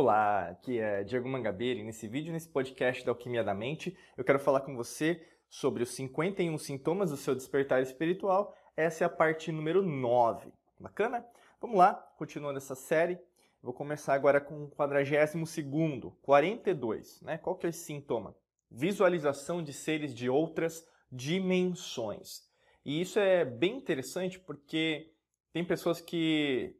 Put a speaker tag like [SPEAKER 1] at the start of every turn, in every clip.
[SPEAKER 1] Olá, aqui é Diego Mangabeira e nesse vídeo, nesse podcast da Alquimia da Mente, eu quero falar com você sobre os 51 sintomas do seu despertar espiritual. Essa é a parte número 9. Bacana? Vamos lá, continuando essa série. Vou começar agora com o 42º, 42, né? Qual que é esse sintoma? Visualização de seres de outras dimensões. E isso é bem interessante porque tem pessoas que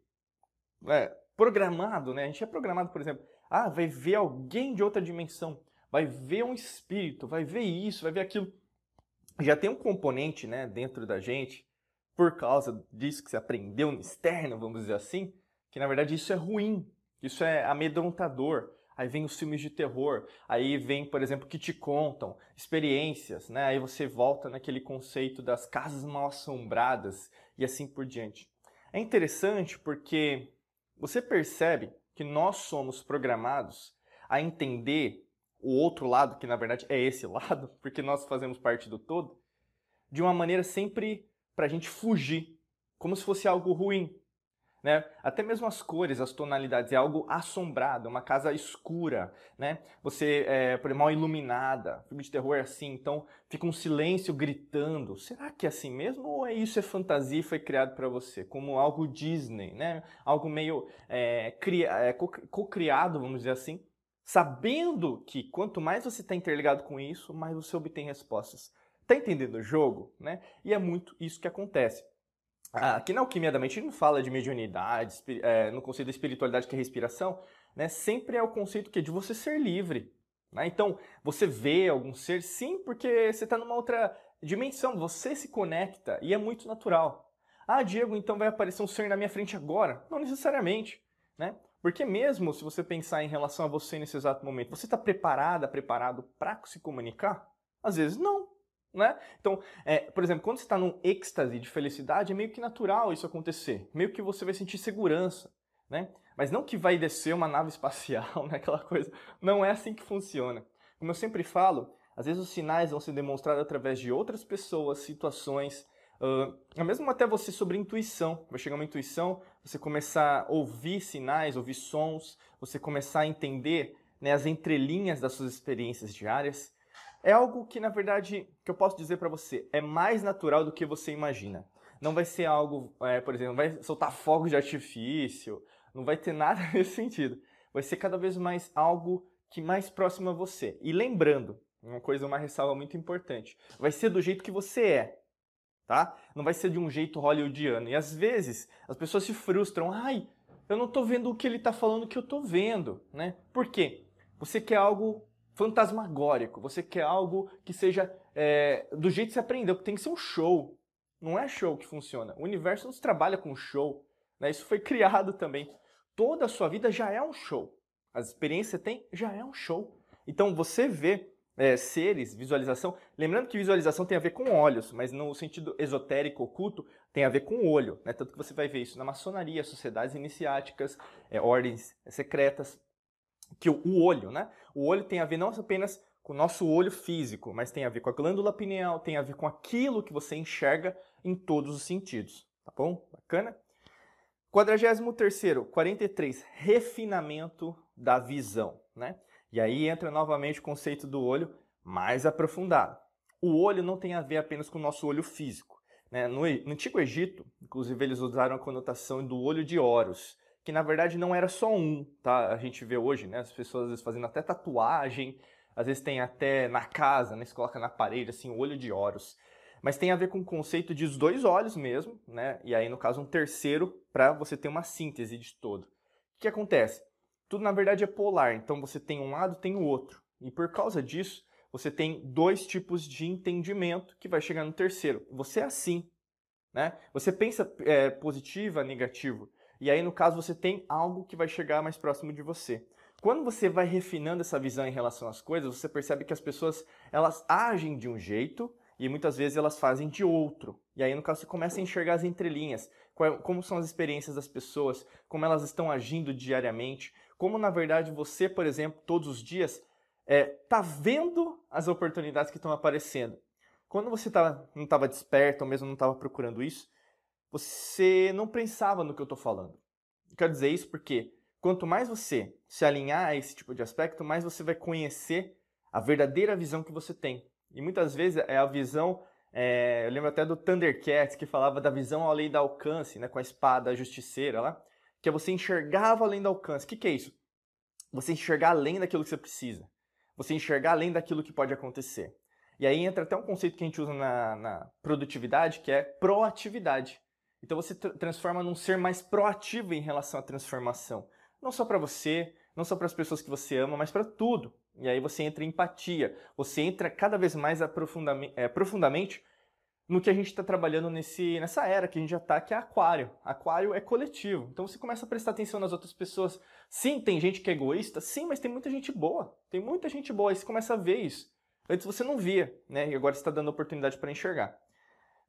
[SPEAKER 1] é, programado, né? A gente é programado, por exemplo, ah, vai ver alguém de outra dimensão, vai ver um espírito, vai ver isso, vai ver aquilo. Já tem um componente, né, dentro da gente, por causa disso que você aprendeu no externo, vamos dizer assim, que na verdade isso é ruim, isso é amedrontador. Aí vem os filmes de terror, aí vem, por exemplo, que te contam experiências, né? Aí você volta naquele conceito das casas mal assombradas e assim por diante. É interessante porque você percebe que nós somos programados a entender o outro lado, que na verdade é esse lado, porque nós fazemos parte do todo, de uma maneira sempre para a gente fugir, como se fosse algo ruim. Né? Até mesmo as cores, as tonalidades, é algo assombrado, uma casa escura, né? Você é, por mal iluminada, filme de terror é assim, então fica um silêncio gritando. Será que é assim mesmo ou é isso é fantasia e foi criado para você? Como algo Disney, né? Algo meio é, é, co-criado, vamos dizer assim, sabendo que quanto mais você está interligado com isso, mais você obtém respostas. Tá entendendo o jogo, né? E é muito isso que acontece. Ah, aqui na Alquimia da Mente não fala de mediunidade, é, no conceito da espiritualidade que é respiração, né? Sempre é o conceito que é de você ser livre. Né? Então, você vê algum ser, sim, porque você está numa outra dimensão, você se conecta e é muito natural. Ah, Diego, então vai aparecer um ser na minha frente agora? Não necessariamente, né? Porque mesmo se você pensar em relação a você nesse exato momento, você está preparada, preparado para se comunicar? Às vezes não. Né? Então, é, por exemplo, quando você está num êxtase de felicidade, é meio que natural isso acontecer. Meio que você vai sentir segurança. Né? Mas não que vai descer uma nave espacial, né? aquela coisa. Não é assim que funciona. Como eu sempre falo, às vezes os sinais vão ser demonstrados através de outras pessoas, situações, uh, mesmo até você sobre intuição. Vai chegar uma intuição, você começar a ouvir sinais, ouvir sons, você começar a entender né, as entrelinhas das suas experiências diárias. É algo que, na verdade, que eu posso dizer para você, é mais natural do que você imagina. Não vai ser algo, é, por exemplo, vai soltar fogos de artifício, não vai ter nada nesse sentido. Vai ser cada vez mais algo que mais próximo a você. E lembrando, uma coisa, uma ressalva muito importante, vai ser do jeito que você é, tá? Não vai ser de um jeito hollywoodiano. E às vezes as pessoas se frustram, ai, eu não tô vendo o que ele tá falando que eu tô vendo, né? Por quê? Você quer algo fantasmagórico, você quer algo que seja é, do jeito que você aprendeu, que tem que ser um show. Não é show que funciona. O universo não se trabalha com show. Né? Isso foi criado também. Toda a sua vida já é um show. As experiências que você tem já é um show. Então você vê é, seres, visualização. Lembrando que visualização tem a ver com olhos, mas no sentido esotérico, oculto, tem a ver com o olho. Né? Tanto que você vai ver isso na maçonaria, sociedades iniciáticas, é, ordens secretas que o olho, né? O olho tem a ver não apenas com o nosso olho físico, mas tem a ver com a glândula pineal, tem a ver com aquilo que você enxerga em todos os sentidos, tá bom? Bacana? 43º, 43, refinamento da visão, né? E aí entra novamente o conceito do olho mais aprofundado. O olho não tem a ver apenas com o nosso olho físico. Né? No, no Antigo Egito, inclusive, eles usaram a conotação do olho de Horus, que na verdade não era só um, tá? A gente vê hoje, né? As pessoas às vezes fazendo até tatuagem, às vezes tem até na casa, né? Se coloca na parede, assim, olho de Horus. Mas tem a ver com o conceito de dois olhos mesmo, né? E aí, no caso, um terceiro para você ter uma síntese de todo. O que acontece? Tudo, na verdade, é polar. Então, você tem um lado, tem o outro. E por causa disso, você tem dois tipos de entendimento que vai chegar no terceiro. Você é assim, né? Você pensa é, positivo, negativo. E aí, no caso, você tem algo que vai chegar mais próximo de você. Quando você vai refinando essa visão em relação às coisas, você percebe que as pessoas elas agem de um jeito e muitas vezes elas fazem de outro. E aí, no caso, você começa a enxergar as entrelinhas, como são as experiências das pessoas, como elas estão agindo diariamente, como na verdade você, por exemplo, todos os dias está é, tá vendo as oportunidades que estão aparecendo. Quando você tá, não estava desperto ou mesmo não estava procurando isso, você não pensava no que eu estou falando. Quero dizer isso porque quanto mais você se alinhar a esse tipo de aspecto, mais você vai conhecer a verdadeira visão que você tem. E muitas vezes é a visão, é, eu lembro até do Thundercats, que falava da visão além do alcance, né, com a espada justiceira lá, que é você enxergava além do alcance. O que, que é isso? Você enxergar além daquilo que você precisa. Você enxergar além daquilo que pode acontecer. E aí entra até um conceito que a gente usa na, na produtividade, que é proatividade. Então você transforma num ser mais proativo em relação à transformação. Não só para você, não só para as pessoas que você ama, mas para tudo. E aí você entra em empatia, você entra cada vez mais é, profundamente no que a gente está trabalhando nesse, nessa era que a gente já está, que é aquário. Aquário é coletivo. Então você começa a prestar atenção nas outras pessoas. Sim, tem gente que é egoísta, sim, mas tem muita gente boa. Tem muita gente boa, aí você começa a ver isso. Antes você não via, né? E agora está dando oportunidade para enxergar.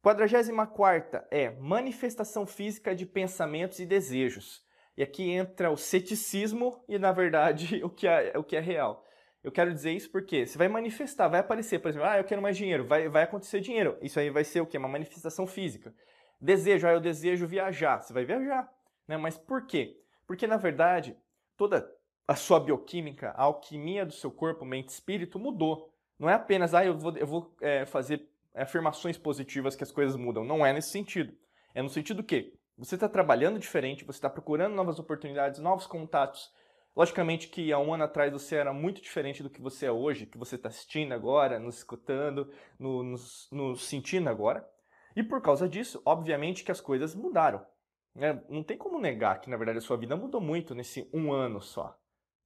[SPEAKER 1] 44 é manifestação física de pensamentos e desejos. E aqui entra o ceticismo e, na verdade, o que é, o que é real. Eu quero dizer isso porque você vai manifestar, vai aparecer, por exemplo, ah, eu quero mais dinheiro, vai, vai acontecer dinheiro. Isso aí vai ser o quê? Uma manifestação física. Desejo, ah, eu desejo viajar. Você vai viajar. Né? Mas por quê? Porque, na verdade, toda a sua bioquímica, a alquimia do seu corpo, mente e espírito mudou. Não é apenas, ah, eu vou, eu vou é, fazer afirmações positivas que as coisas mudam. Não é nesse sentido. É no sentido que você está trabalhando diferente, você está procurando novas oportunidades, novos contatos. Logicamente que há um ano atrás você era muito diferente do que você é hoje, que você está assistindo agora, nos escutando, no, nos, nos sentindo agora. E por causa disso, obviamente que as coisas mudaram. Né? Não tem como negar que, na verdade, a sua vida mudou muito nesse um ano só.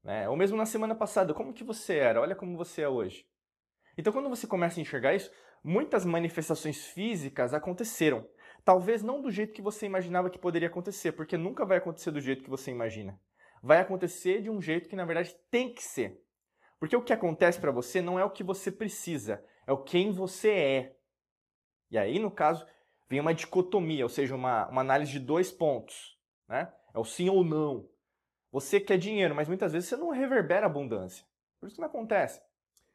[SPEAKER 1] Né? Ou mesmo na semana passada, como que você era? Olha como você é hoje. Então, quando você começa a enxergar isso, muitas manifestações físicas aconteceram. Talvez não do jeito que você imaginava que poderia acontecer, porque nunca vai acontecer do jeito que você imagina. Vai acontecer de um jeito que, na verdade, tem que ser. Porque o que acontece para você não é o que você precisa, é o quem você é. E aí, no caso, vem uma dicotomia, ou seja, uma, uma análise de dois pontos. Né? É o sim ou não. Você quer dinheiro, mas muitas vezes você não reverbera abundância. Por isso que não acontece.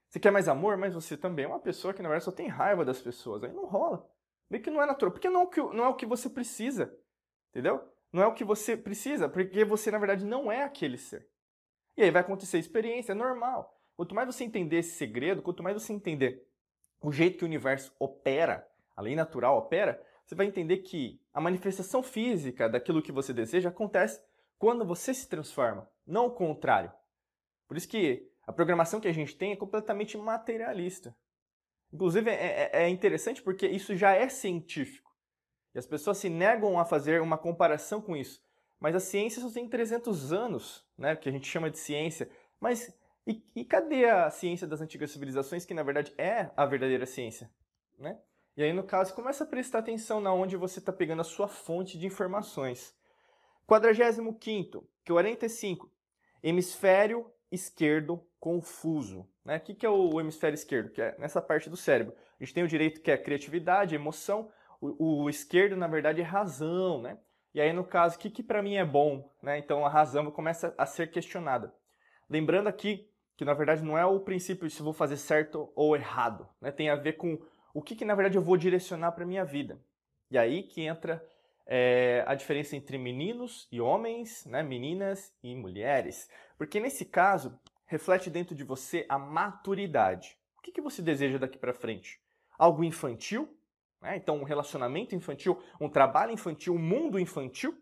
[SPEAKER 1] Você quer mais amor, mas você também é uma pessoa que na verdade só tem raiva das pessoas. Aí não rola. Vê que não é natural. Porque não é, o que, não é o que você precisa. Entendeu? Não é o que você precisa, porque você na verdade não é aquele ser. E aí vai acontecer experiência, é normal. Quanto mais você entender esse segredo, quanto mais você entender o jeito que o universo opera, a lei natural opera, você vai entender que a manifestação física daquilo que você deseja acontece quando você se transforma, não o contrário. Por isso que a programação que a gente tem é completamente materialista. Inclusive, é, é, é interessante porque isso já é científico. E as pessoas se negam a fazer uma comparação com isso. Mas a ciência só tem 300 anos, né, que a gente chama de ciência. Mas e, e, cadê a ciência das antigas civilizações, que na verdade é a verdadeira ciência? Né? E aí, no caso, começa a prestar atenção na onde você está pegando a sua fonte de informações. 45, 45. Hemisfério esquerdo confuso. Né? O que é o hemisfério esquerdo? Que é nessa parte do cérebro. A gente tem o direito que é criatividade, emoção. O, o esquerdo, na verdade, é razão. Né? E aí, no caso, o que, que para mim é bom? Né? Então, a razão começa a ser questionada. Lembrando aqui que, na verdade, não é o princípio se vou fazer certo ou errado. Né? Tem a ver com o que, que na verdade, eu vou direcionar para minha vida. E aí que entra é, a diferença entre meninos e homens, né? meninas e mulheres. Porque nesse caso, reflete dentro de você a maturidade. O que, que você deseja daqui para frente? Algo infantil? Né? Então, um relacionamento infantil, um trabalho infantil, um mundo infantil,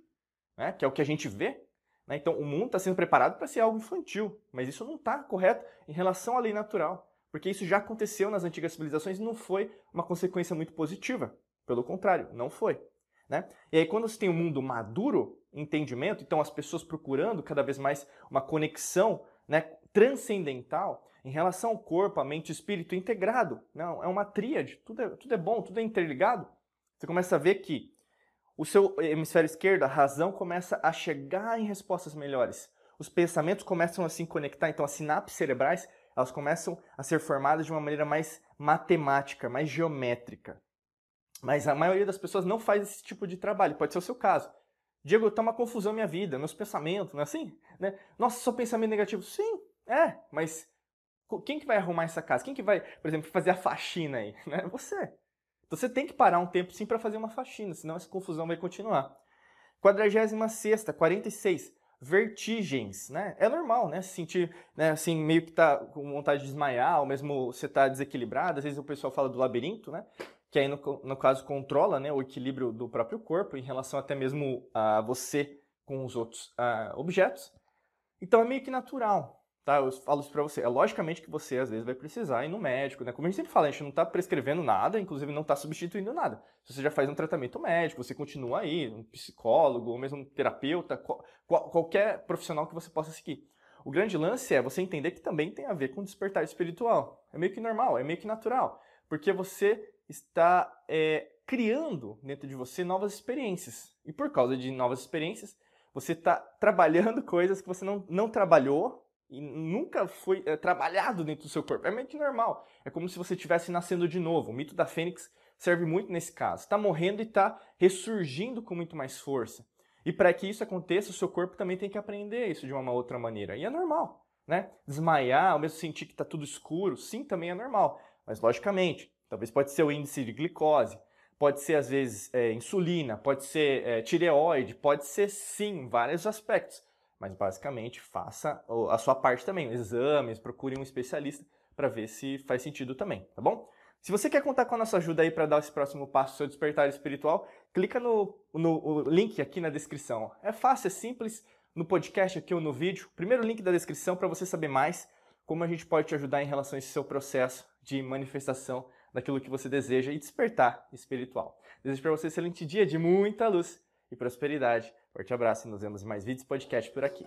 [SPEAKER 1] né? que é o que a gente vê. Né? Então, o mundo está sendo preparado para ser algo infantil, mas isso não está correto em relação à lei natural, porque isso já aconteceu nas antigas civilizações e não foi uma consequência muito positiva. Pelo contrário, não foi. Né? E aí, quando você tem um mundo maduro, entendimento, então as pessoas procurando cada vez mais uma conexão né, transcendental em relação ao corpo, a mente e espírito integrado. Não, é uma tríade, tudo é, tudo é bom, tudo é interligado. Você começa a ver que o seu hemisfério esquerdo, a razão, começa a chegar em respostas melhores. Os pensamentos começam a se conectar, então as sinapses cerebrais elas começam a ser formadas de uma maneira mais matemática, mais geométrica. Mas a maioria das pessoas não faz esse tipo de trabalho, pode ser o seu caso. Diego, tá uma confusão na minha vida, meus pensamentos, não é assim? Né? Nossa, só pensamento negativo. Sim, é, mas quem que vai arrumar essa casa? Quem que vai, por exemplo, fazer a faxina aí? Né? Você. Então você tem que parar um tempo sim para fazer uma faxina, senão essa confusão vai continuar. 46, 46. Vertigens, né? É normal, né? Se sentir, né, assim, meio que tá com vontade de desmaiar, ou mesmo você tá desequilibrado. Às vezes o pessoal fala do labirinto, né? Que aí, no, no caso, controla né, o equilíbrio do próprio corpo em relação até mesmo a você com os outros uh, objetos. Então é meio que natural, tá? Eu falo isso pra você. É logicamente que você, às vezes, vai precisar ir no médico, né? Como a gente sempre fala, a gente não tá prescrevendo nada, inclusive não tá substituindo nada. Se você já faz um tratamento médico, você continua aí, um psicólogo, ou mesmo um terapeuta, qual, qual, qualquer profissional que você possa seguir. O grande lance é você entender que também tem a ver com despertar espiritual. É meio que normal, é meio que natural. Porque você está é, criando dentro de você novas experiências. E por causa de novas experiências, você está trabalhando coisas que você não, não trabalhou e nunca foi é, trabalhado dentro do seu corpo. É meio que normal. É como se você estivesse nascendo de novo. O mito da fênix serve muito nesse caso. Está morrendo e está ressurgindo com muito mais força. E para que isso aconteça, o seu corpo também tem que aprender isso de uma outra maneira. E é normal, né? Desmaiar, ou mesmo sentir que está tudo escuro, sim, também é normal. Mas, logicamente, talvez pode ser o índice de glicose, pode ser, às vezes, é, insulina, pode ser é, tireoide, pode ser, sim, vários aspectos. Mas basicamente faça a sua parte também, exames, procure um especialista para ver se faz sentido também, tá bom? Se você quer contar com a nossa ajuda aí para dar esse próximo passo seu despertar espiritual, clica no, no link aqui na descrição. É fácil, é simples, no podcast aqui ou no vídeo. Primeiro link da descrição para você saber mais como a gente pode te ajudar em relação a esse seu processo de manifestação daquilo que você deseja e despertar espiritual. Desejo para você um excelente dia de muita luz e prosperidade. Forte abraço e nos vemos em mais vídeos e podcast por aqui.